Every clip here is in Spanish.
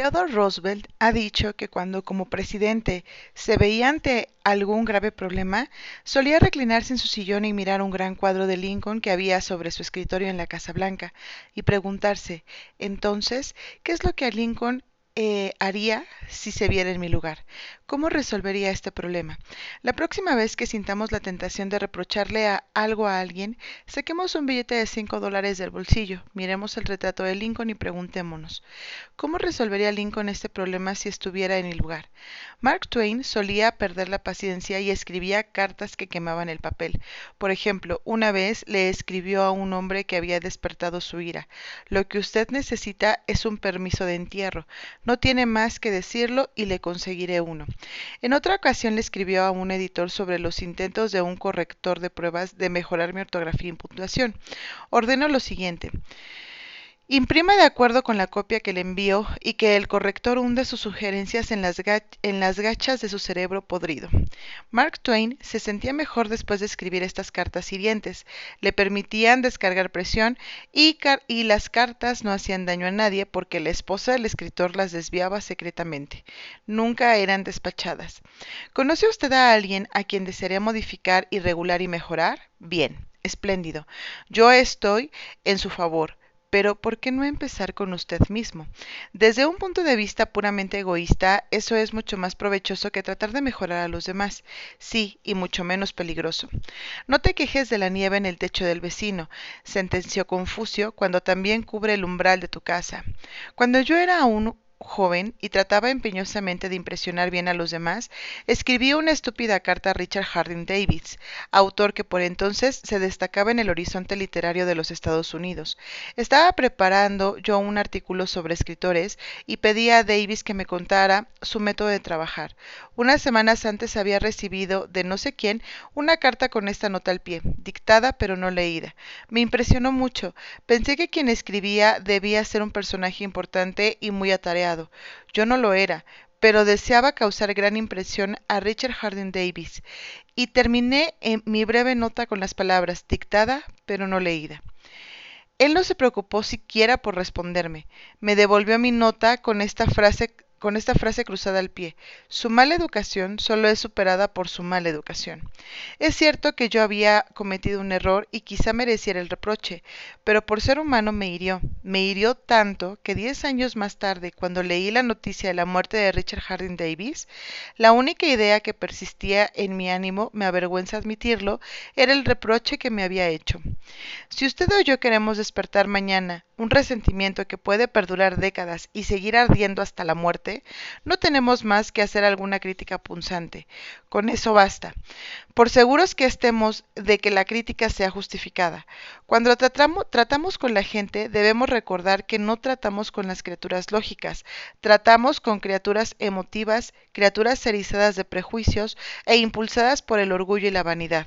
Theodore Roosevelt ha dicho que cuando como presidente se veía ante algún grave problema, solía reclinarse en su sillón y mirar un gran cuadro de Lincoln que había sobre su escritorio en la Casa Blanca y preguntarse, entonces, ¿qué es lo que a Lincoln eh, haría si se viera en mi lugar? ¿Cómo resolvería este problema? La próxima vez que sintamos la tentación de reprocharle a algo a alguien, saquemos un billete de cinco dólares del bolsillo, miremos el retrato de Lincoln y preguntémonos, ¿cómo resolvería Lincoln este problema si estuviera en el lugar? Mark Twain solía perder la paciencia y escribía cartas que quemaban el papel. Por ejemplo, una vez le escribió a un hombre que había despertado su ira. Lo que usted necesita es un permiso de entierro. No tiene más que decirlo y le conseguiré uno. En otra ocasión le escribió a un editor sobre los intentos de un corrector de pruebas de mejorar mi ortografía y puntuación. Ordeno lo siguiente. Imprima de acuerdo con la copia que le envío y que el corrector hunde sus sugerencias en las, en las, gachas de su cerebro podrido. Mark Twain se sentía mejor después de escribir estas cartas hirientes. Le permitían descargar presión y, y las cartas no hacían daño a nadie porque la esposa del escritor las desviaba secretamente. Nunca eran despachadas. ¿Conoce usted a alguien a quien desearía modificar y regular y mejorar? Bien. Espléndido. Yo estoy en su favor pero ¿por qué no empezar con usted mismo? Desde un punto de vista puramente egoísta, eso es mucho más provechoso que tratar de mejorar a los demás. Sí, y mucho menos peligroso. No te quejes de la nieve en el techo del vecino, sentenció Confucio cuando también cubre el umbral de tu casa. Cuando yo era aún joven y trataba empeñosamente de impresionar bien a los demás, escribió una estúpida carta a Richard Harding Davis, autor que por entonces se destacaba en el horizonte literario de los Estados Unidos. Estaba preparando yo un artículo sobre escritores y pedí a Davis que me contara su método de trabajar. Unas semanas antes había recibido de no sé quién una carta con esta nota al pie, dictada pero no leída. Me impresionó mucho. Pensé que quien escribía debía ser un personaje importante y muy atareado yo no lo era, pero deseaba causar gran impresión a Richard Harding Davis, y terminé en mi breve nota con las palabras dictada pero no leída. Él no se preocupó siquiera por responderme. Me devolvió mi nota con esta frase con esta frase cruzada al pie. Su mala educación solo es superada por su mala educación. Es cierto que yo había cometido un error y quizá mereciera el reproche, pero por ser humano me hirió. Me hirió tanto que diez años más tarde, cuando leí la noticia de la muerte de Richard Harding Davis, la única idea que persistía en mi ánimo, me avergüenza admitirlo, era el reproche que me había hecho. Si usted o yo queremos despertar mañana un resentimiento que puede perdurar décadas y seguir ardiendo hasta la muerte, no tenemos más que hacer alguna crítica punzante. Con eso basta. Por seguros que estemos de que la crítica sea justificada. Cuando tratamos, con la gente, debemos recordar que no tratamos con las criaturas lógicas, tratamos con criaturas emotivas, criaturas erizadas de prejuicios e impulsadas por el orgullo y la vanidad.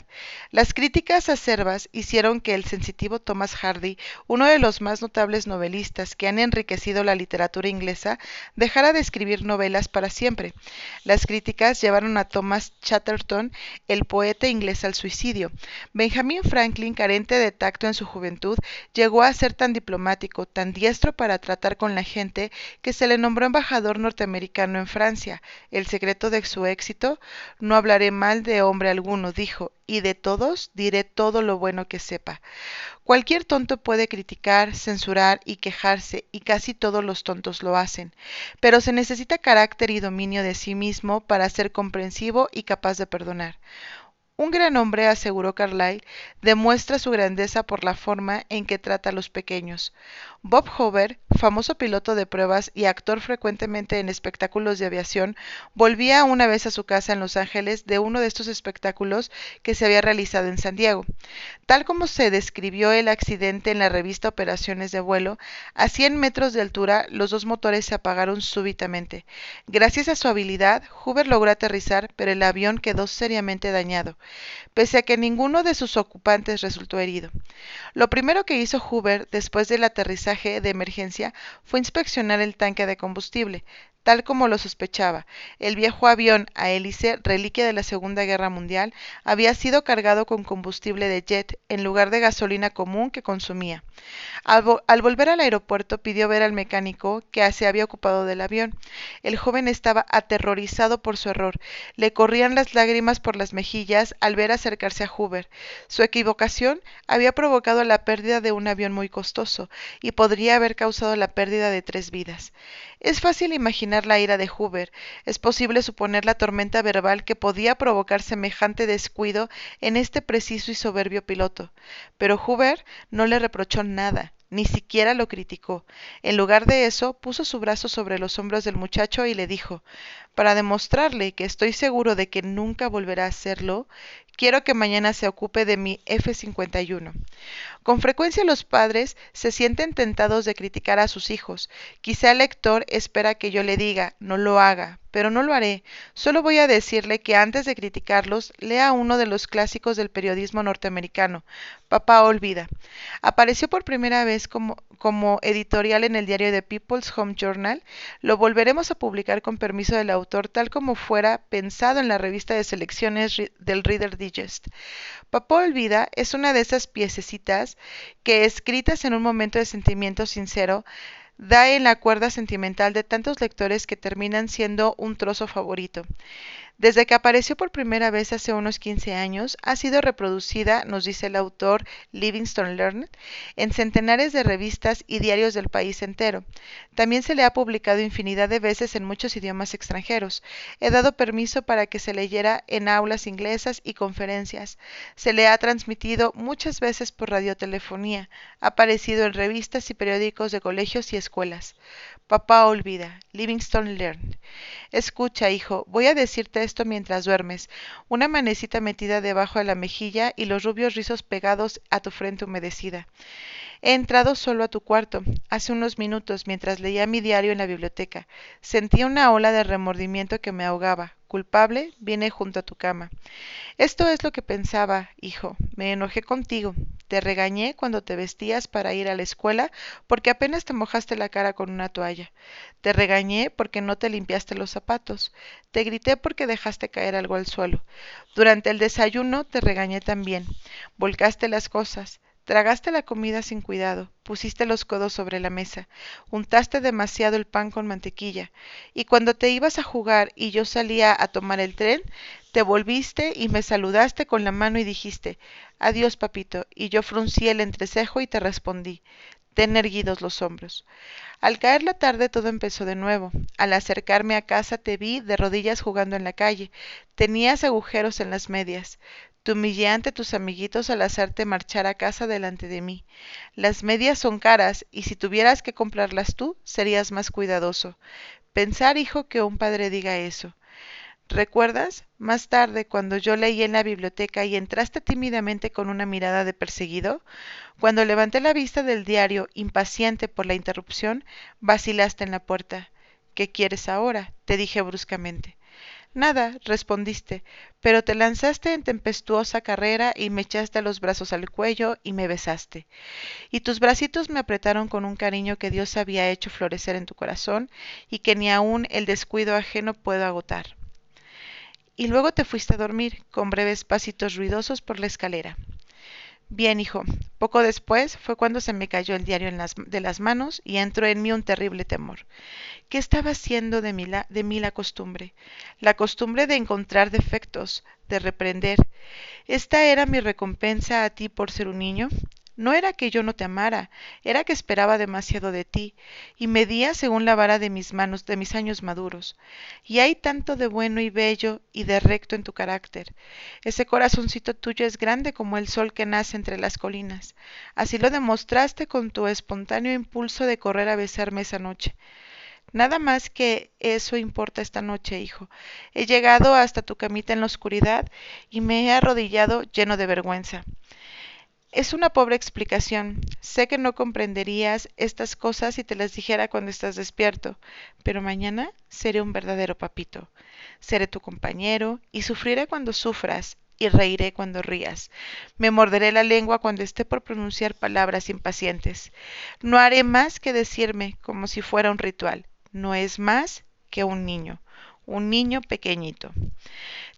Las críticas acerbas hicieron que el sensitivo Thomas Hardy, uno de los más notables novelistas que han enriquecido la literatura inglesa, dejara de escribir novelas para siempre. Las críticas llevaron a Thomas Chatterton, el poeta inglés, al suicidio. Benjamin Franklin, carente de tacto en su juventud, llegó a ser tan diplomático, tan diestro para tratar con la gente, que se le nombró embajador norteamericano en Francia. El secreto de su éxito, no hablaré mal de hombre alguno, dijo, y de todos diré todo lo bueno que sepa. Cualquier tonto puede criticar, censurar y quejarse, y casi todos los tontos lo hacen, pero se necesita carácter y dominio de sí mismo para ser comprensivo y capaz de perdonar. Un gran hombre, aseguró Carlyle, demuestra su grandeza por la forma en que trata a los pequeños. Bob Hoover, famoso piloto de pruebas y actor frecuentemente en espectáculos de aviación, volvía una vez a su casa en Los Ángeles de uno de estos espectáculos que se había realizado en San Diego. Tal como se describió el accidente en la revista Operaciones de vuelo, a 100 metros de altura los dos motores se apagaron súbitamente. Gracias a su habilidad, Hoover logró aterrizar, pero el avión quedó seriamente dañado, pese a que ninguno de sus ocupantes resultó herido. Lo primero que hizo Hoover después del aterrizaje de emergencia fue inspeccionar el tanque de combustible. Tal como lo sospechaba. El viejo avión a hélice, reliquia de la Segunda Guerra Mundial, había sido cargado con combustible de jet en lugar de gasolina común que consumía. Al, volver al aeropuerto pidió ver al mecánico que se había ocupado del avión. El joven estaba aterrorizado por su error. Le corrían las lágrimas por las mejillas al ver acercarse a Hoover. Su equivocación había provocado la pérdida de un avión muy costoso y podría haber causado la pérdida de tres vidas. Es fácil imaginar la ira de Hoover, es posible suponer la tormenta verbal que podía provocar semejante descuido en este preciso y soberbio piloto. Pero Hoover no le reprochó nada, ni siquiera lo criticó. En lugar de eso, puso su brazo sobre los hombros del muchacho y le dijo para demostrarle que estoy seguro de que nunca volverá a hacerlo, quiero que mañana se ocupe de mi F-51. Con frecuencia los padres se sienten tentados de criticar a sus hijos. Quizá el lector espera que yo le diga, no lo haga, pero no lo haré. Solo voy a decirle que antes de criticarlos, lea uno de los clásicos del periodismo norteamericano, Papá Olvida. Apareció por primera vez como, como editorial en el diario The People's Home Journal. Lo volveremos a publicar con permiso del autor, tal como fuera pensado en la revista de selecciones del Reader Digest. Papá Olvida es una de esas piececitas que, escritas en un momento de sentimiento sincero, da en la cuerda sentimental de tantos lectores que terminan siendo un trozo favorito. Desde que apareció por primera vez hace unos 15 años, ha sido reproducida, nos dice el autor Livingston Learned, en centenares de revistas y diarios del país entero. También se le ha publicado infinidad de veces en muchos idiomas extranjeros. He dado permiso para que se leyera en aulas inglesas y conferencias. Se le ha transmitido muchas veces por radiotelefonía. Ha aparecido en revistas y periódicos de colegios y escuelas. Papá olvida. Livingston Learned. Escucha, hijo, voy a decirte esto mientras duermes. Una manecita metida debajo de la mejilla y los rubios rizos pegados a tu frente humedecida. He entrado solo a tu cuarto, hace unos minutos, mientras leía mi diario en la biblioteca. Sentí una ola de remordimiento que me ahogaba. Culpable, vine junto a tu cama. Esto es lo que pensaba, hijo. Me enojé contigo. Te regañé cuando te vestías para ir a la escuela porque apenas te mojaste la cara con una toalla. Te regañé porque no te limpiaste los zapatos. Te grité porque dejaste caer algo al suelo. Durante el desayuno te regañé también. Volcaste las cosas. Tragaste la comida sin cuidado, pusiste los codos sobre la mesa, untaste demasiado el pan con mantequilla, y cuando te ibas a jugar y yo salía a tomar el tren, te volviste y me saludaste con la mano y dijiste Adiós, papito, y yo fruncí el entrecejo y te respondí Ten erguidos los hombros. Al caer la tarde todo empezó de nuevo. Al acercarme a casa te vi de rodillas jugando en la calle. Tenías agujeros en las medias. Te humillé ante tus amiguitos al hacerte marchar a casa delante de mí. Las medias son caras, y si tuvieras que comprarlas tú, serías más cuidadoso. Pensar, hijo, que un padre diga eso. ¿Recuerdas? Más tarde, cuando yo leí en la biblioteca y entraste tímidamente con una mirada de perseguido, cuando levanté la vista del diario, impaciente por la interrupción, vacilaste en la puerta. ¿Qué quieres ahora? te dije bruscamente. Nada, respondiste, pero te lanzaste en tempestuosa carrera y me echaste los brazos al cuello y me besaste. Y tus bracitos me apretaron con un cariño que Dios había hecho florecer en tu corazón y que ni aun el descuido ajeno puedo agotar. Y luego te fuiste a dormir, con breves pasitos ruidosos por la escalera. Bien, hijo. Poco después fue cuando se me cayó el diario de las manos y entró en mí un terrible temor. ¿Qué estaba haciendo de mí, la, de mí la costumbre? La costumbre de encontrar defectos, de reprender. ¿Esta era mi recompensa a ti por ser un niño? No era que yo no te amara, era que esperaba demasiado de ti, y medía según la vara de mis manos, de mis años maduros. Y hay tanto de bueno y bello y de recto en tu carácter. Ese corazoncito tuyo es grande como el sol que nace entre las colinas. Así lo demostraste con tu espontáneo impulso de correr a besarme esa noche. Nada más que eso importa esta noche, hijo. He llegado hasta tu camita en la oscuridad y me he arrodillado lleno de vergüenza. Es una pobre explicación. Sé que no comprenderías estas cosas si te las dijera cuando estás despierto, pero mañana seré un verdadero papito. Seré tu compañero y sufriré cuando sufras y reiré cuando rías. Me morderé la lengua cuando esté por pronunciar palabras impacientes. No haré más que decirme como si fuera un ritual. No es más que un niño, un niño pequeñito.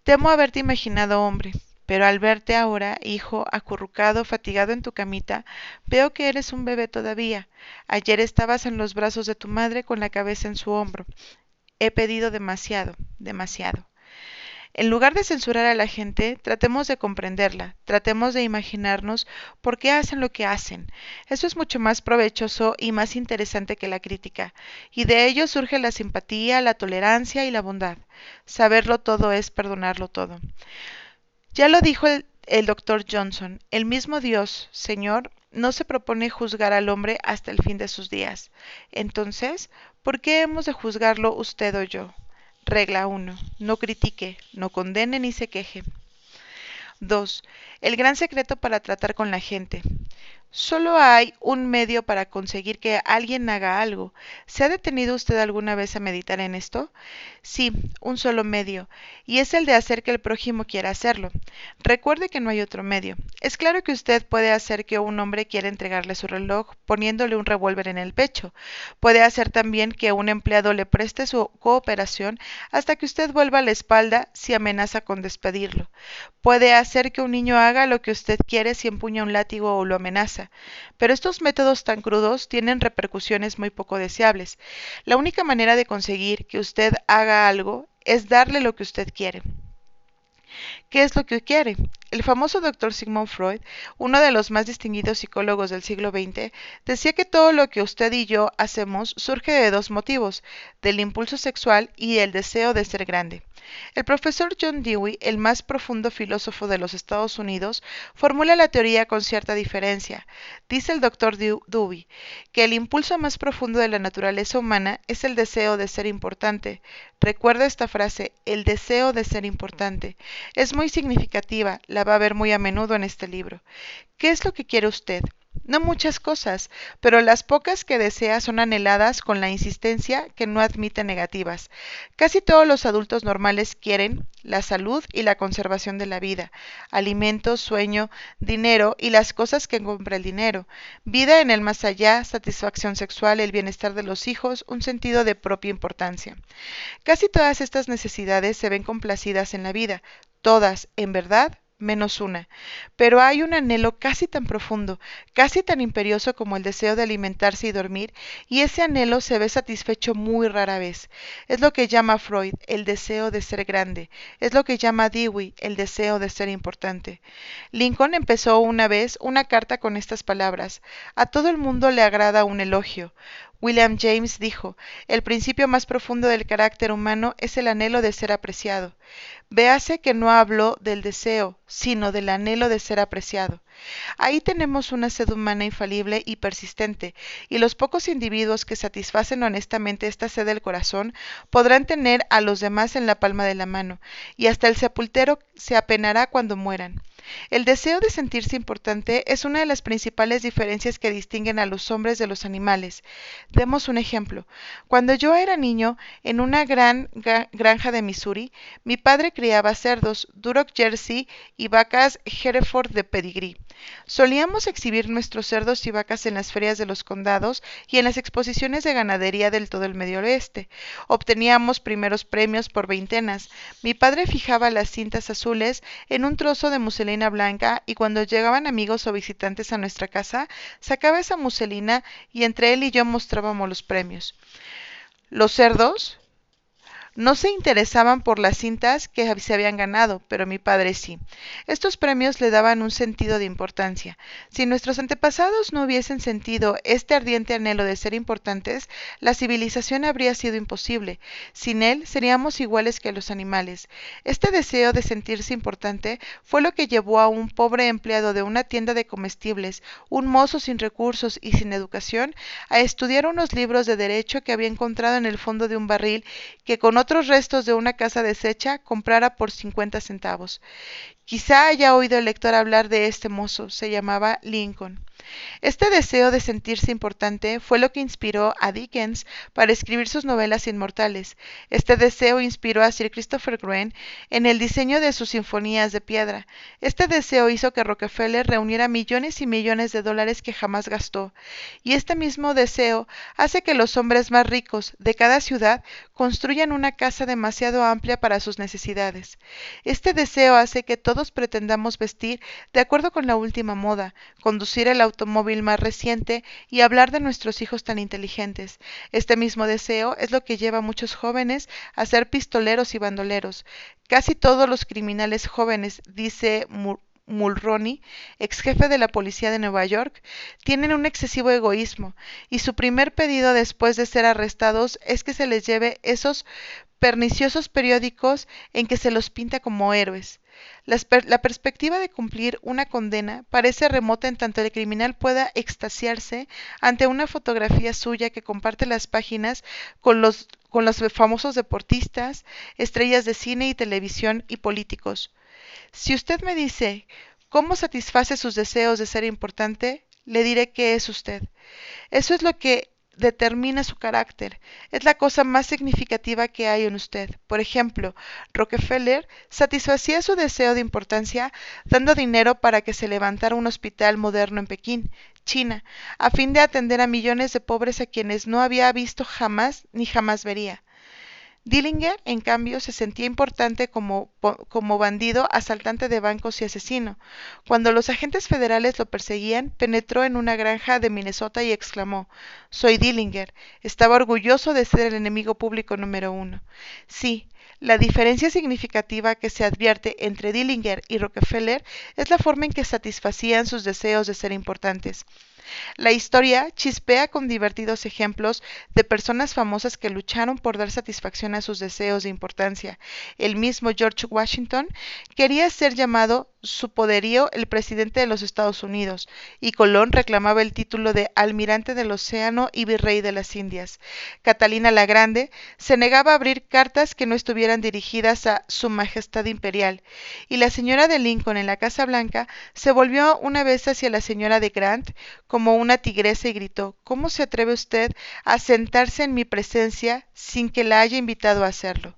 Temo haberte imaginado hombre, pero al verte ahora, hijo, acurrucado, fatigado en tu camita, veo que eres un bebé todavía. Ayer estabas en los brazos de tu madre con la cabeza en su hombro. He pedido demasiado, demasiado. En lugar de censurar a la gente, tratemos de comprenderla, tratemos de imaginarnos por qué hacen lo que hacen. Eso es mucho más provechoso y más interesante que la crítica, y de ello surge la simpatía, la tolerancia y la bondad. Saberlo todo es perdonarlo todo. Ya lo dijo el, doctor Johnson, el mismo Dios, Señor, no se propone juzgar al hombre hasta el fin de sus días. Entonces, ¿por qué hemos de juzgarlo usted o yo? Regla 1. No critique, no condene ni se queje. 2. El gran secreto para tratar con la gente. Solo hay un medio para conseguir que alguien haga algo. ¿Se ha detenido usted alguna vez a meditar en esto? Sí, un solo medio, y es el de hacer que el prójimo quiera hacerlo. Recuerde que no hay otro medio. Es claro que usted puede hacer que un hombre quiera entregarle su reloj poniéndole un revólver en el pecho. Puede hacer también que un empleado le preste su cooperación hasta que usted vuelva la espalda si amenaza con despedirlo. Puede hacer que un niño haga lo que usted quiere si empuña un látigo o lo amenaza pero estos métodos tan crudos tienen repercusiones muy poco deseables. La única manera de conseguir que usted haga algo es darle lo que usted quiere. ¿Qué es lo que quiere? El famoso doctor Sigmund Freud, uno de los más distinguidos psicólogos del siglo XX, decía que todo lo que usted y yo hacemos surge de dos motivos, del impulso sexual y el deseo de ser grande. El profesor John Dewey, el más profundo filósofo de los Estados Unidos, formula la teoría con cierta diferencia. Dice el doctor Dewey que el impulso más profundo de la naturaleza humana es el deseo de ser importante. Recuerda esta frase, el deseo de ser importante. Es muy significativa, la va a ver muy a menudo en este libro. ¿Qué es lo que quiere usted? No muchas cosas, pero las pocas que desea son anheladas con la insistencia que no admite negativas. Casi todos los adultos normales quieren la salud y la conservación de la vida, alimentos, sueño, dinero y las cosas que compra el dinero, vida en el más allá, satisfacción sexual, el bienestar de los hijos, un sentido de propia importancia. Casi todas estas necesidades se ven complacidas en la vida, todas, en verdad, menos una. Pero hay un anhelo casi tan profundo, casi tan imperioso como el deseo de alimentarse y dormir, y ese anhelo se ve satisfecho muy rara vez. Es lo que llama Freud el deseo de ser grande, es lo que llama Dewey el deseo de ser importante. Lincoln empezó una vez una carta con estas palabras A todo el mundo le agrada un elogio. William James dijo, el principio más profundo del carácter humano es el anhelo de ser apreciado. Véase que no habló del deseo, sino del anhelo de ser apreciado. Ahí tenemos una sed humana infalible y persistente, y los pocos individuos que satisfacen honestamente esta sed del corazón podrán tener a los demás en la palma de la mano, y hasta el sepultero se apenará cuando mueran. El deseo de sentirse importante es una de las principales diferencias que distinguen a los hombres de los animales. Demos un ejemplo. Cuando yo era niño, en una gran granja de Missouri, mi padre criaba cerdos, Duroc Jersey y vacas Hereford de pedigrí. Solíamos exhibir nuestros cerdos y vacas en las ferias de los condados y en las exposiciones de ganadería del todo el medio oeste. Obteníamos primeros premios por veintenas. Mi padre fijaba las cintas azules en un trozo de muselina blanca y cuando llegaban amigos o visitantes a nuestra casa, sacaba esa muselina y entre él y yo mostrábamos los premios. Los cerdos, no se interesaban por las cintas que se habían ganado, pero mi padre sí. Estos premios le daban un sentido de importancia. Si nuestros antepasados no hubiesen sentido este ardiente anhelo de ser importantes, la civilización habría sido imposible. Sin él seríamos iguales que los animales. Este deseo de sentirse importante fue lo que llevó a un pobre empleado de una tienda de comestibles, un mozo sin recursos y sin educación, a estudiar unos libros de derecho que había encontrado en el fondo de un barril que con otros restos de una casa deshecha comprara por cincuenta centavos. Quizá haya oído el lector hablar de este mozo, se llamaba Lincoln. Este deseo de sentirse importante fue lo que inspiró a Dickens para escribir sus novelas inmortales. Este deseo inspiró a Sir Christopher Wren en el diseño de sus sinfonías de piedra. Este deseo hizo que Rockefeller reuniera millones y millones de dólares que jamás gastó. Y este mismo deseo hace que los hombres más ricos de cada ciudad construyan una casa demasiado amplia para sus necesidades. Este deseo hace que todos pretendamos vestir de acuerdo con la última moda, conducir el automóvil más reciente y hablar de nuestros hijos tan inteligentes. Este mismo deseo es lo que lleva a muchos jóvenes a ser pistoleros y bandoleros. Casi todos los criminales jóvenes, dice Mulroney, ex jefe de la policía de Nueva York, tienen un excesivo egoísmo y su primer pedido después de ser arrestados es que se les lleve esos perniciosos periódicos en que se los pinta como héroes. La, perspectiva de cumplir una condena parece remota en tanto el criminal pueda extasiarse ante una fotografía suya que comparte las páginas con los, famosos deportistas, estrellas de cine y televisión y políticos. Si usted me dice cómo satisface sus deseos de ser importante, le diré que es usted. Eso es lo que determina su carácter. Es la cosa más significativa que hay en usted. Por ejemplo, Rockefeller satisfacía su deseo de importancia dando dinero para que se levantara un hospital moderno en Pekín, China, a fin de atender a millones de pobres a quienes no había visto jamás ni jamás vería. Dillinger, en cambio, se sentía importante como, como, bandido, asaltante de bancos y asesino. Cuando los agentes federales lo perseguían, penetró en una granja de Minnesota y exclamó Soy Dillinger. Estaba orgulloso de ser el enemigo público número uno. Sí, la diferencia significativa que se advierte entre Dillinger y Rockefeller es la forma en que satisfacían sus deseos de ser importantes. La historia chispea con divertidos ejemplos de personas famosas que lucharon por dar satisfacción a sus deseos de importancia. El mismo George Washington quería ser llamado su poderío el presidente de los Estados Unidos, y Colón reclamaba el título de almirante del océano y virrey de las Indias. Catalina la Grande se negaba a abrir cartas que no estuvieran dirigidas a su majestad imperial, y la señora de Lincoln en la Casa Blanca se volvió una vez hacia la señora de Grant como una tigresa y gritó ¿Cómo se atreve usted a sentarse en mi presencia sin que la haya invitado a hacerlo?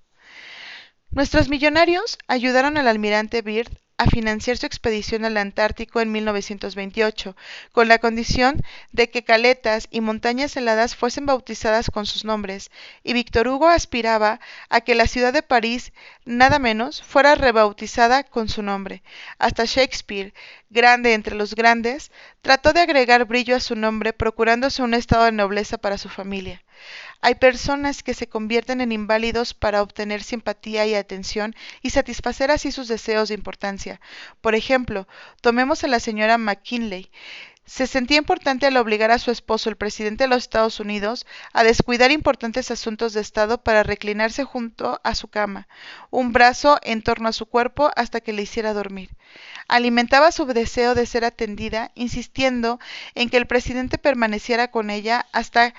Nuestros millonarios ayudaron al almirante Byrd a financiar su expedición al Antártico en 1928, con la condición de que caletas y montañas heladas fuesen bautizadas con sus nombres, y Víctor Hugo aspiraba a que la ciudad de París, nada menos, fuera rebautizada con su nombre. Hasta Shakespeare, grande entre los grandes, trató de agregar brillo a su nombre procurándose un estado de nobleza para su familia. Hay personas que se convierten en inválidos para obtener simpatía y atención y satisfacer así sus deseos de importancia. Por ejemplo, tomemos a la señora McKinley. Se sentía importante al obligar a su esposo, el presidente de los Estados Unidos, a descuidar importantes asuntos de Estado para reclinarse junto a su cama, un brazo en torno a su cuerpo hasta que le hiciera dormir. Alimentaba su deseo de ser atendida, insistiendo en que el presidente permaneciera con ella hasta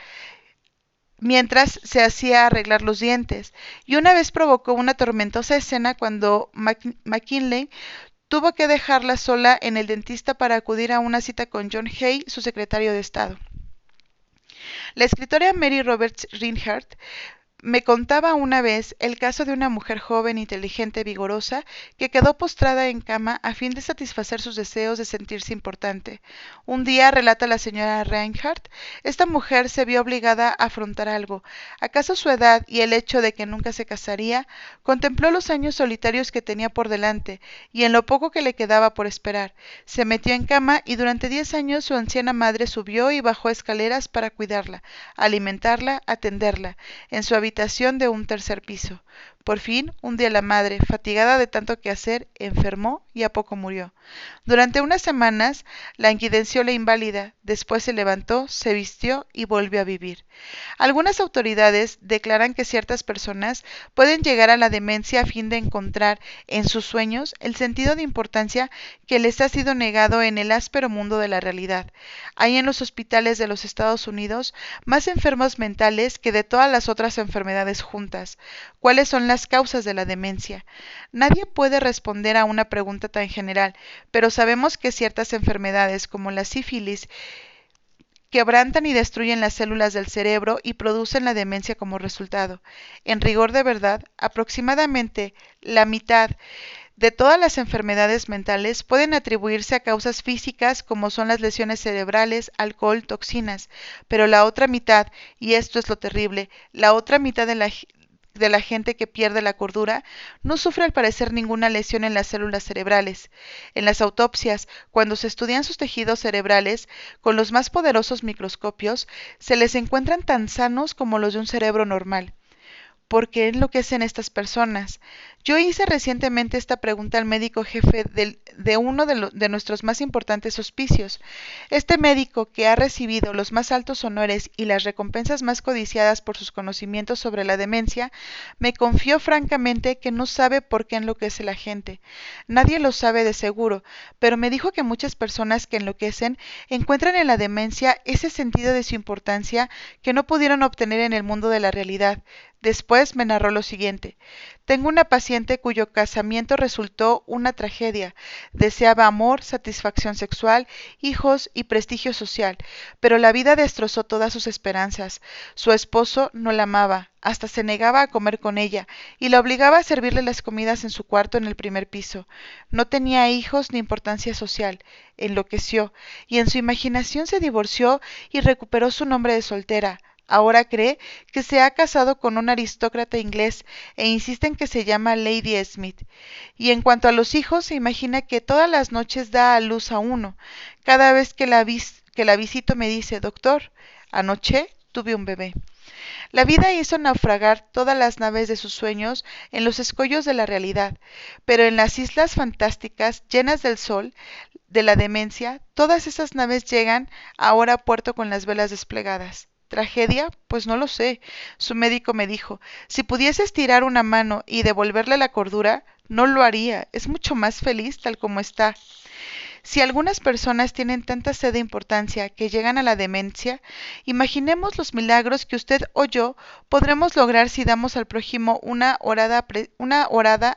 mientras se hacía arreglar los dientes, y una vez provocó una tormentosa escena cuando McKinley tuvo que dejarla sola en el dentista para acudir a una cita con John Hay, su secretario de Estado. La escritora Mary Roberts Rinehart me contaba una vez el caso de una mujer joven, inteligente, vigorosa, que quedó postrada en cama a fin de satisfacer sus deseos de sentirse importante. Un día, relata la señora Reinhardt, esta mujer se vio obligada a afrontar algo. ¿Acaso su edad y el hecho de que nunca se casaría? Contempló los años solitarios que tenía por delante y en lo poco que le quedaba por esperar. Se metió en cama y durante diez años su anciana madre subió y bajó escaleras para cuidarla, alimentarla, atenderla. En su de un tercer piso. Por fin, un día la madre, fatigada de tanto que hacer, enfermó y a poco murió. Durante unas semanas la inquidenció la inválida, después se levantó, se vistió y volvió a vivir. Algunas autoridades declaran que ciertas personas pueden llegar a la demencia a fin de encontrar en sus sueños el sentido de importancia que les ha sido negado en el áspero mundo de la realidad. Hay en los hospitales de los Estados Unidos más enfermos mentales que de todas las otras enfermedades juntas. ¿Cuáles son las las causas de la demencia. Nadie puede responder a una pregunta tan general, pero sabemos que ciertas enfermedades como la sífilis quebrantan y destruyen las células del cerebro y producen la demencia como resultado. En rigor de verdad, aproximadamente la mitad de todas las enfermedades mentales pueden atribuirse a causas físicas como son las lesiones cerebrales, alcohol, toxinas, pero la otra mitad, y esto es lo terrible, la otra mitad de la, de la gente que pierde la cordura no sufre al parecer ninguna lesión en las células cerebrales. En las autopsias, cuando se estudian sus tejidos cerebrales con los más poderosos microscopios, se les encuentran tan sanos como los de un cerebro normal. ¿Por qué enloquecen estas personas? Yo hice recientemente esta pregunta al médico jefe de, uno de, de, nuestros más importantes hospicios. Este médico, que ha recibido los más altos honores y las recompensas más codiciadas por sus conocimientos sobre la demencia, me confió francamente que no sabe por qué enloquece la gente. Nadie lo sabe de seguro, pero me dijo que muchas personas que enloquecen encuentran en la demencia ese sentido de su importancia que no pudieron obtener en el mundo de la realidad. Después me narró lo siguiente. Tengo una paciente cuyo casamiento resultó una tragedia. Deseaba amor, satisfacción sexual, hijos y prestigio social, pero la vida destrozó todas sus esperanzas. Su esposo no la amaba, hasta se negaba a comer con ella, y la obligaba a servirle las comidas en su cuarto en el primer piso. No tenía hijos ni importancia social. Enloqueció, y en su imaginación se divorció y recuperó su nombre de soltera Ahora cree que se ha casado con un aristócrata inglés e insiste en que se llama Lady Smith. Y en cuanto a los hijos, se imagina que todas las noches da a luz a uno. Cada vez que la, que la visito me dice, doctor, anoche tuve un bebé. La vida hizo naufragar todas las naves de sus sueños en los escollos de la realidad, pero en las islas fantásticas llenas del sol, de la demencia, todas esas naves llegan ahora a puerto con las velas desplegadas. ¿Tragedia? Pues no lo sé. Su médico me dijo, si pudiese estirar una mano y devolverle la cordura, no lo haría. Es mucho más feliz tal como está. Si algunas personas tienen tanta sed de importancia que llegan a la demencia, imaginemos los milagros que usted o yo podremos lograr si damos al prójimo una orada, una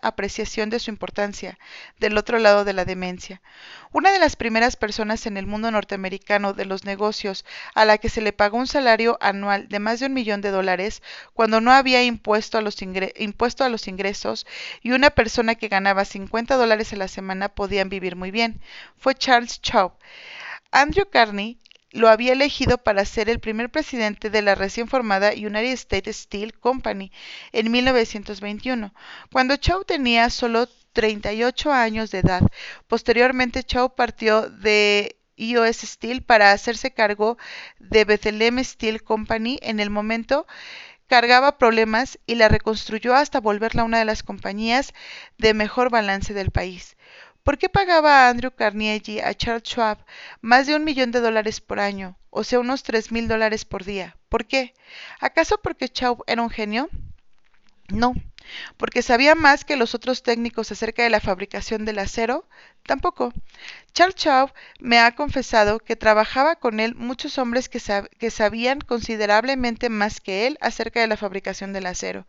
apreciación de su importancia, del otro lado de la demencia. Una de las primeras personas en el mundo norteamericano de los negocios a la que se le pagó un salario anual de más de un millón de dólares cuando no había impuesto a los, ingresos y una persona que ganaba 50 dólares a la semana podían vivir muy bien fue Charles Schwab. Andrew Carney lo había elegido para ser el primer presidente de la recién formada United States Steel Company en 1921, cuando Chow tenía solo 38 años de edad. Posteriormente, Chow partió de US Steel para hacerse cargo de Bethlehem Steel Company en el momento cargaba problemas y la reconstruyó hasta volverla una de las compañías de mejor balance del país. ¿Por qué pagaba Andrew Carnegie a Charles Schwab más de un millón de dólares por año, o sea, unos tres mil dólares por día? ¿Por qué? ¿Acaso porque Schwab era un genio? No, porque sabía más que los otros técnicos acerca de la fabricación del acero, tampoco. Charles Schwab me ha confesado que trabajaba con él muchos hombres que, sabían considerablemente más que él acerca de la fabricación del acero.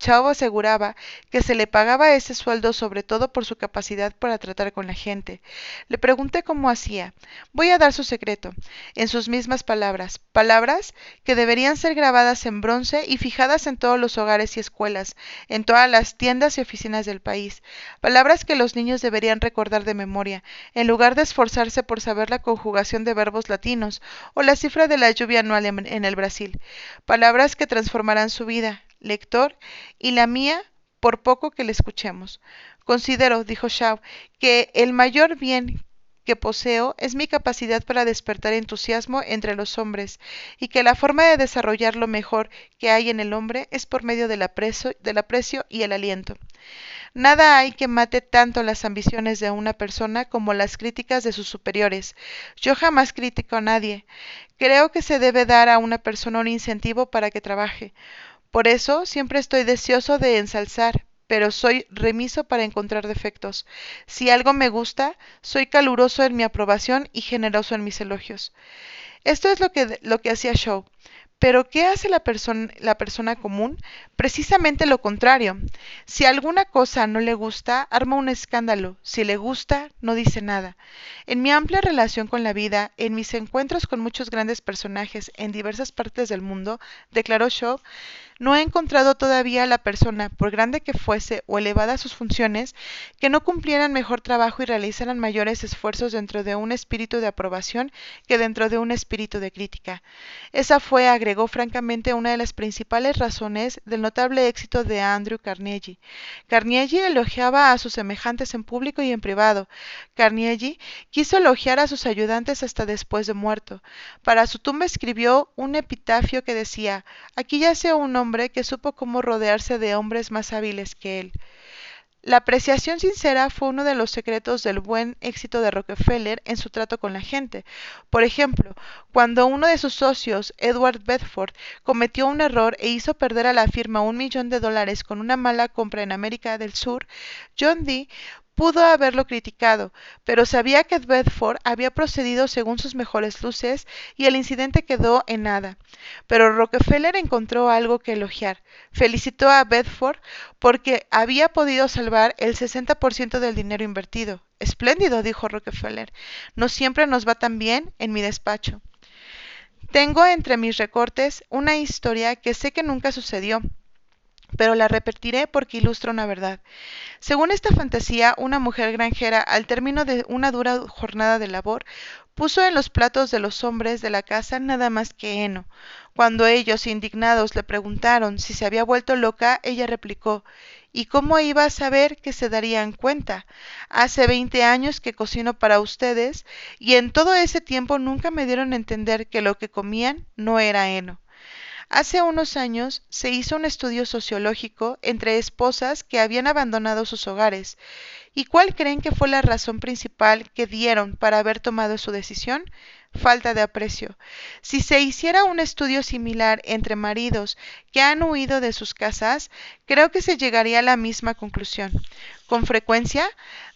Schwab aseguraba que se le pagaba ese sueldo sobre todo por su capacidad para tratar con la gente. Le pregunté cómo hacía. Voy a dar su secreto, en sus mismas palabras, palabras que deberían ser grabadas en bronce y fijadas en todos los hogares y escuelas, en todas las tiendas y oficinas del país, palabras que los niños deberían recordar de memoria, en lugar de esforzarse por saber la conjugación de verbos latinos o la cifra de la lluvia anual en, el Brasil, palabras que transformarán su vida, lector, y la mía por poco que le escuchemos. Considero, dijo Shaw, que el mayor bien que poseo es mi capacidad para despertar entusiasmo entre los hombres, y que la forma de desarrollar lo mejor que hay en el hombre es por medio del aprecio, del aprecio y el aliento. Nada hay que mate tanto las ambiciones de una persona como las críticas de sus superiores. Yo jamás critico a nadie. Creo que se debe dar a una persona un incentivo para que trabaje. Por eso siempre estoy deseoso de ensalzar, pero soy remiso para encontrar defectos. Si algo me gusta, soy caluroso en mi aprobación y generoso en mis elogios. Esto es lo que, lo que hacía Shaw Pero ¿qué hace la, la persona común? Precisamente lo contrario. Si alguna cosa no le gusta, arma un escándalo. Si le gusta, no dice nada. En mi amplia relación con la vida, en mis encuentros con muchos grandes personajes en diversas partes del mundo, declaró Shaw, no he encontrado todavía la persona, por grande que fuese o elevada sus funciones, que no cumplieran mejor trabajo y realizaran mayores esfuerzos dentro de un espíritu de aprobación que dentro de un espíritu de crítica. Esa fue, agregó francamente, una de las principales razones del notable éxito de Andrew Carnegie. Carnegie elogiaba a sus semejantes en público y en privado. Carnegie quiso elogiar a sus ayudantes hasta después de muerto. Para su tumba escribió un epitafio que decía Aquí yace un hombre que supo cómo rodearse de hombres más hábiles que él. La apreciación sincera fue uno de los secretos del buen éxito de Rockefeller en su trato con la gente. Por ejemplo, cuando uno de sus socios, Edward Bedford, cometió un error e hizo perder a la firma un millón de dólares con una mala compra en América del Sur, John Dee Pudo haberlo criticado, pero sabía que Bedford había procedido según sus mejores luces y el incidente quedó en nada. Pero Rockefeller encontró algo que elogiar. Felicitó a Bedford porque había podido salvar el 60% del dinero invertido. Espléndido, dijo Rockefeller. No siempre nos va tan bien en mi despacho. Tengo entre mis recortes una historia que sé que nunca sucedió, pero la repetiré porque ilustra una verdad. Según esta fantasía, una mujer granjera, al término de una dura jornada de labor, puso en los platos de los hombres de la casa nada más que heno. Cuando ellos, indignados, le preguntaron si se había vuelto loca, ella replicó ¿Y cómo iba a saber que se darían cuenta? Hace veinte años que cocino para ustedes, y en todo ese tiempo nunca me dieron a entender que lo que comían no era heno. Hace unos años se hizo un estudio sociológico entre esposas que habían abandonado sus hogares. ¿Y cuál creen que fue la razón principal que dieron para haber tomado su decisión? Falta de aprecio. Si se hiciera un estudio similar entre maridos que han huido de sus casas, creo que se llegaría a la misma conclusión. Con frecuencia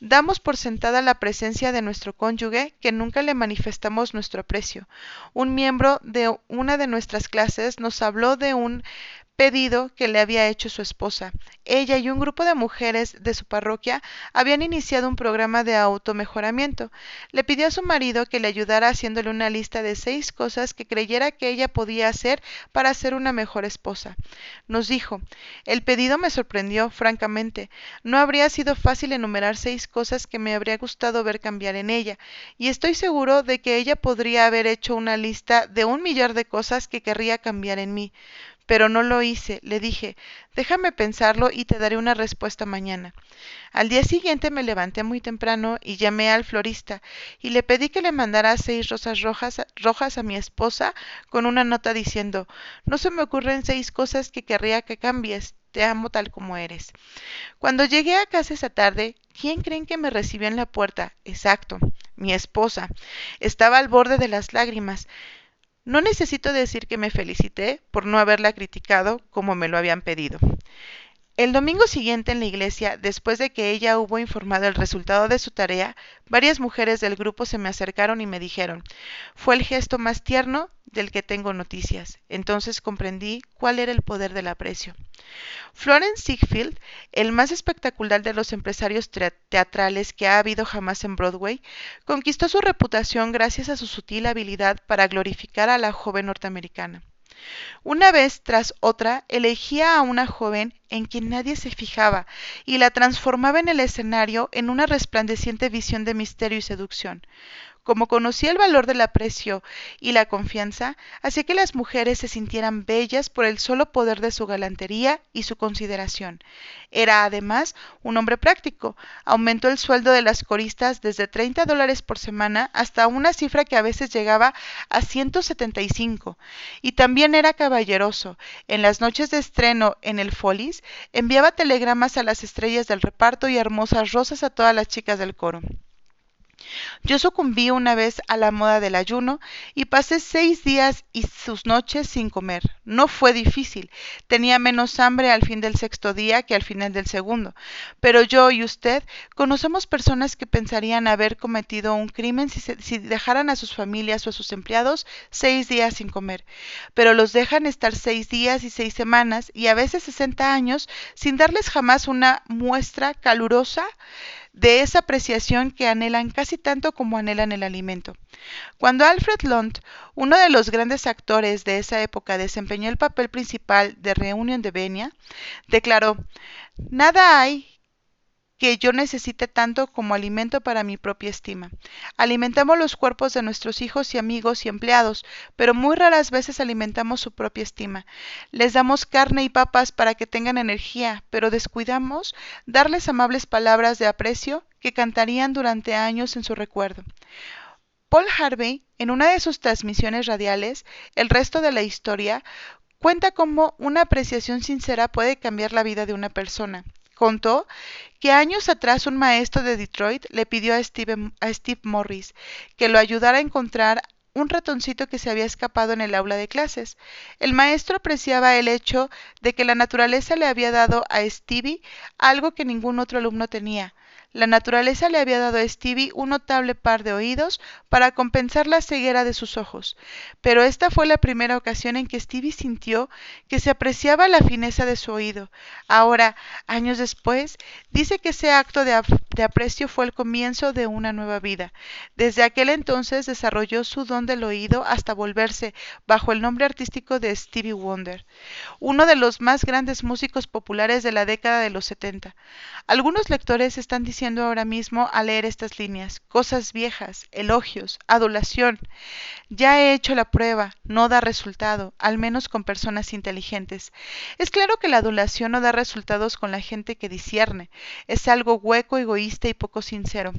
damos por sentada la presencia de nuestro cónyuge que nunca le manifestamos nuestro aprecio. Un miembro de una de nuestras clases nos habló de un pedido que le había hecho su esposa. Ella y un grupo de mujeres de su parroquia habían iniciado un programa de automejoramiento. Le pidió a su marido que le ayudara haciéndole una lista de seis cosas que creyera que ella podía hacer para ser una mejor esposa. Nos dijo, el pedido me sorprendió, francamente. No habría sido fácil enumerar seis cosas que me habría gustado ver cambiar en ella, y estoy seguro de que ella podría haber hecho una lista de un millar de cosas que querría cambiar en mí pero no lo hice. Le dije, déjame pensarlo y te daré una respuesta mañana. Al día siguiente me levanté muy temprano y llamé al florista y le pedí que le mandara seis rosas rojas, a mi esposa con una nota diciendo, no se me ocurren seis cosas que querría que cambies. Te amo tal como eres. Cuando llegué a casa esa tarde, ¿quién creen que me recibió en la puerta? Exacto, mi esposa. Estaba al borde de las lágrimas. No necesito decir que me felicité por no haberla criticado como me lo habían pedido. El domingo siguiente en la iglesia, después de que ella hubo informado el resultado de su tarea, varias mujeres del grupo se me acercaron y me dijeron fue el gesto más tierno del que tengo noticias. Entonces comprendí cuál era el poder del aprecio. Florence Ziegfeld, el más espectacular de los empresarios teatrales que ha habido jamás en Broadway, conquistó su reputación gracias a su sutil habilidad para glorificar a la joven norteamericana. Una vez tras otra elegía a una joven en quien nadie se fijaba y la transformaba en el escenario en una resplandeciente visión de misterio y seducción. Como conocía el valor del aprecio y la confianza, hacía que las mujeres se sintieran bellas por el solo poder de su galantería y su consideración. Era además un hombre práctico. Aumentó el sueldo de las coristas desde 30 dólares por semana hasta una cifra que a veces llegaba a 175. Y también era caballeroso. En las noches de estreno en el Follies enviaba telegramas a las estrellas del reparto y hermosas rosas a todas las chicas del coro. Yo sucumbí una vez a la moda del ayuno y pasé seis días y sus noches sin comer. No fue difícil. Tenía menos hambre al fin del sexto día que al final del segundo. Pero yo y usted conocemos personas que pensarían haber cometido un crimen si, si dejaran a sus familias o a sus empleados seis días sin comer. Pero los dejan estar seis días y seis semanas y a veces sesenta años sin darles jamás una muestra calurosa de esa apreciación que anhelan casi tanto como anhelan el alimento. Cuando Alfred Lund, uno de los grandes actores de esa época, desempeñó el papel principal de Reunión de Venia, declaró Nada hay que yo necesite tanto como alimento para mi propia estima. Alimentamos los cuerpos de nuestros hijos y amigos y empleados, pero muy raras veces alimentamos su propia estima. Les damos carne y papas para que tengan energía, pero descuidamos darles amables palabras de aprecio que cantarían durante años en su recuerdo. Paul Harvey, en una de sus transmisiones radiales, El resto de la historia, cuenta cómo una apreciación sincera puede cambiar la vida de una persona. Contó que años atrás un maestro de Detroit le pidió a Steve, a Steve Morris que lo ayudara a encontrar un ratoncito que se había escapado en el aula de clases. El maestro apreciaba el hecho de que la naturaleza le había dado a Stevie algo que ningún otro alumno tenía, la naturaleza le había dado a Stevie un notable par de oídos para compensar la ceguera de sus ojos, pero esta fue la primera ocasión en que Stevie sintió que se apreciaba la fineza de su oído. Ahora, años después, dice que ese acto de, de aprecio fue el comienzo de una nueva vida. Desde aquel entonces desarrolló su don del oído hasta volverse, bajo el nombre artístico de Stevie Wonder, uno de los más grandes músicos populares de la década de los setenta. Algunos lectores están diciendo ahora mismo al leer estas líneas. Cosas viejas, elogios, adulación. Ya he hecho la prueba, no da resultado, al menos con personas inteligentes. Es claro que la adulación no da resultados con la gente que discierne. Es algo hueco, egoísta y poco sincero.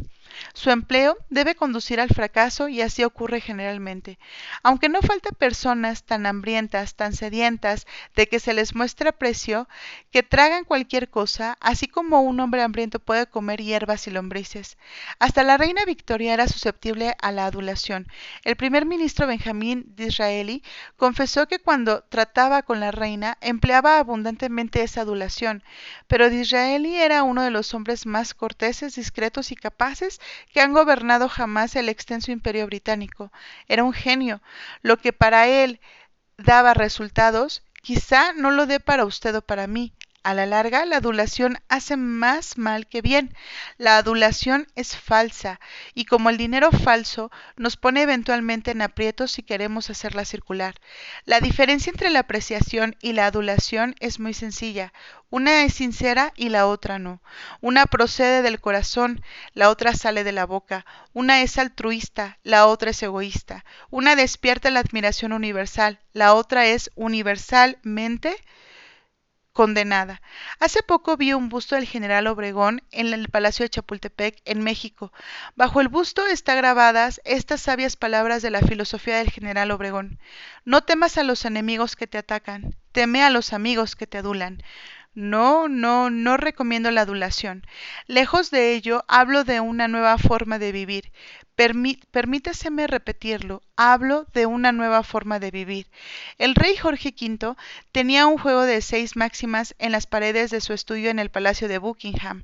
Su empleo debe conducir al fracaso y así ocurre generalmente. Aunque no falta personas tan hambrientas, tan sedientas de que se les muestre aprecio, que tragan cualquier cosa, así como un hombre hambriento puede comer hierbas y lombrices. Hasta la reina Victoria era susceptible a la adulación. El primer ministro Benjamín Disraeli confesó que cuando trataba con la reina empleaba abundantemente esa adulación, pero Disraeli era uno de los hombres más corteses, discretos y capaces que han gobernado jamás el extenso imperio británico. Era un genio. Lo que para él daba resultados, quizá no lo dé para usted o para mí. A la larga, la adulación hace más mal que bien. La adulación es falsa y como el dinero falso nos pone eventualmente en aprietos si queremos hacerla circular. La diferencia entre la apreciación y la adulación es muy sencilla. Una es sincera y la otra no. Una procede del corazón, la otra sale de la boca. Una es altruista, la otra es egoísta. Una despierta la admiración universal, la otra es universalmente condenada. Hace poco vi un busto del general Obregón en el Palacio de Chapultepec, en México. Bajo el busto están grabadas estas sabias palabras de la filosofía del general Obregón. No temas a los enemigos que te atacan, teme a los amigos que te adulan. No, no, no recomiendo la adulación. Lejos de ello, hablo de una nueva forma de vivir. Permí permítaseme repetirlo, hablo de una nueva forma de vivir. El rey Jorge V tenía un juego de seis máximas en las paredes de su estudio en el Palacio de Buckingham.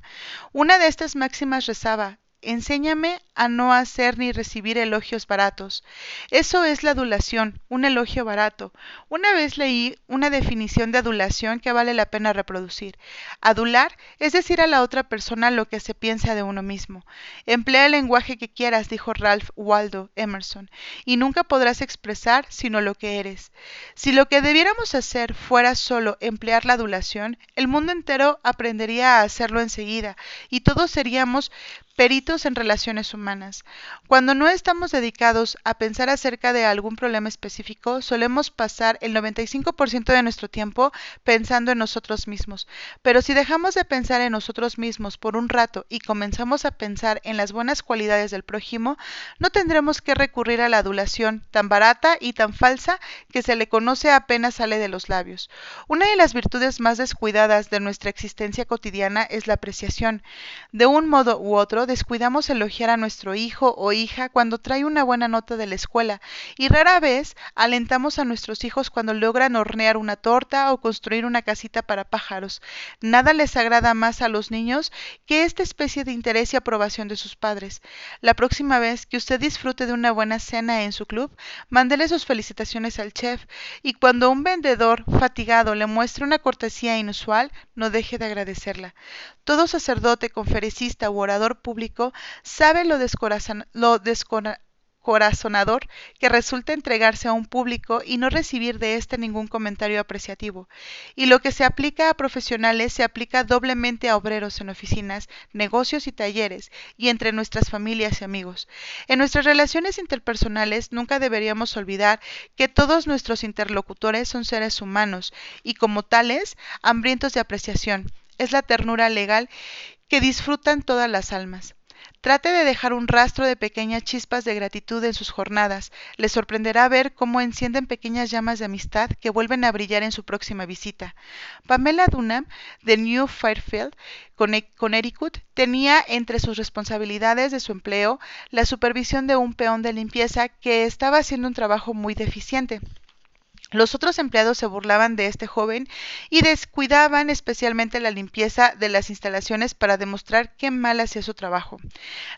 Una de estas máximas rezaba enséñame a no hacer ni recibir elogios baratos. Eso es la adulación, un elogio barato. Una vez leí una definición de adulación que vale la pena reproducir. Adular es decir a la otra persona lo que se piensa de uno mismo. Emplea el lenguaje que quieras, dijo Ralph Waldo Emerson, y nunca podrás expresar sino lo que eres. Si lo que debiéramos hacer fuera solo emplear la adulación, el mundo entero aprendería a hacerlo enseguida, y todos seríamos peritos en relaciones humanas. Cuando no estamos dedicados a pensar acerca de algún problema específico, solemos pasar el 95% de nuestro tiempo pensando en nosotros mismos. Pero si dejamos de pensar en nosotros mismos por un rato y comenzamos a pensar en las buenas cualidades del prójimo, no tendremos que recurrir a la adulación tan barata y tan falsa que se le conoce apenas sale de los labios. Una de las virtudes más descuidadas de nuestra existencia cotidiana es la apreciación. De un modo u otro, descuidamos elogiar a nuestro hijo o hija cuando trae una buena nota de la escuela y rara vez alentamos a nuestros hijos cuando logran hornear una torta o construir una casita para pájaros. Nada les agrada más a los niños que esta especie de interés y aprobación de sus padres. La próxima vez que usted disfrute de una buena cena en su club, mándele sus felicitaciones al chef y cuando un vendedor fatigado le muestre una cortesía inusual, no deje de agradecerla. Todo sacerdote, conferencista u orador público sabe lo, descorazonador que resulta entregarse a un público y no recibir de éste ningún comentario apreciativo. Y lo que se aplica a profesionales se aplica doblemente a obreros en oficinas, negocios y talleres, y entre nuestras familias y amigos. En nuestras relaciones interpersonales nunca deberíamos olvidar que todos nuestros interlocutores son seres humanos y como tales hambrientos de apreciación. Es la ternura legal que disfrutan todas las almas. Trate de dejar un rastro de pequeñas chispas de gratitud en sus jornadas. Le sorprenderá ver cómo encienden pequeñas llamas de amistad que vuelven a brillar en su próxima visita. Pamela Dunham, de New Fairfield, Connecticut, tenía entre sus responsabilidades de su empleo la supervisión de un peón de limpieza que estaba haciendo un trabajo muy deficiente. Los otros empleados se burlaban de este joven y descuidaban especialmente la limpieza de las instalaciones para demostrar qué mal hacía su trabajo.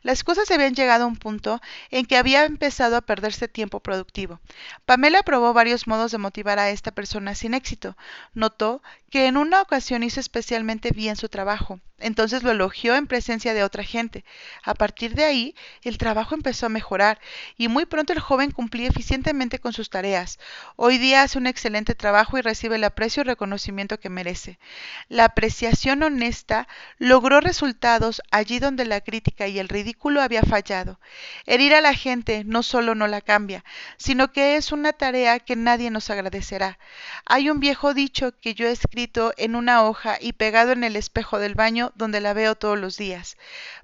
Las cosas habían llegado a un punto en que había empezado a perderse tiempo productivo. Pamela probó varios modos de motivar a esta persona sin éxito. Notó que en una ocasión hizo especialmente bien su trabajo. Entonces lo elogió en presencia de otra gente. A partir de ahí, el trabajo empezó a mejorar y muy pronto el joven cumplía eficientemente con sus tareas. Hoy día hace un excelente trabajo y recibe el aprecio y reconocimiento que merece. La apreciación honesta logró resultados allí donde la crítica y el ridículo había fallado. Herir a la gente no solo no la cambia, sino que es una tarea que nadie nos agradecerá. Hay un viejo dicho que yo he escrito en una hoja y pegado en el espejo del baño donde la veo todos los días.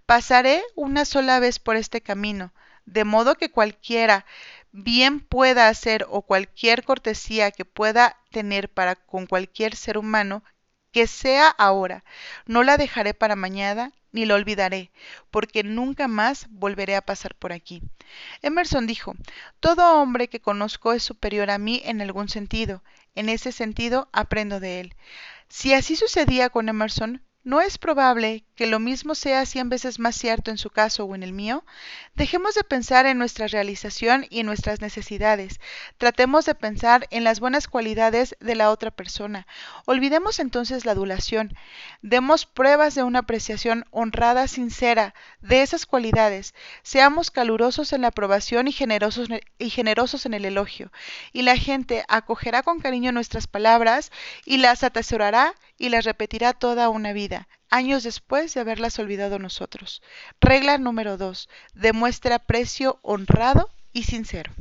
Pasaré una sola vez por este camino, de modo que cualquiera bien pueda hacer o cualquier cortesía que pueda tener para con cualquier ser humano, que sea ahora. No la dejaré para mañana, ni la olvidaré, porque nunca más volveré a pasar por aquí. Emerson dijo, Todo hombre que conozco es superior a mí en algún sentido. En ese sentido aprendo de él. Si así sucedía con Emerson, ¿No es probable que lo mismo sea cien veces más cierto en su caso o en el mío? Dejemos de pensar en nuestra realización y en nuestras necesidades. Tratemos de pensar en las buenas cualidades de la otra persona. Olvidemos entonces la adulación. Demos pruebas de una apreciación honrada, sincera, de esas cualidades. Seamos calurosos en la aprobación y generosos, en el elogio. Y la gente acogerá con cariño nuestras palabras y las atesorará y las repetirá toda una vida, años después de haberlas olvidado nosotros. Regla número 2. Demuestra aprecio honrado y sincero.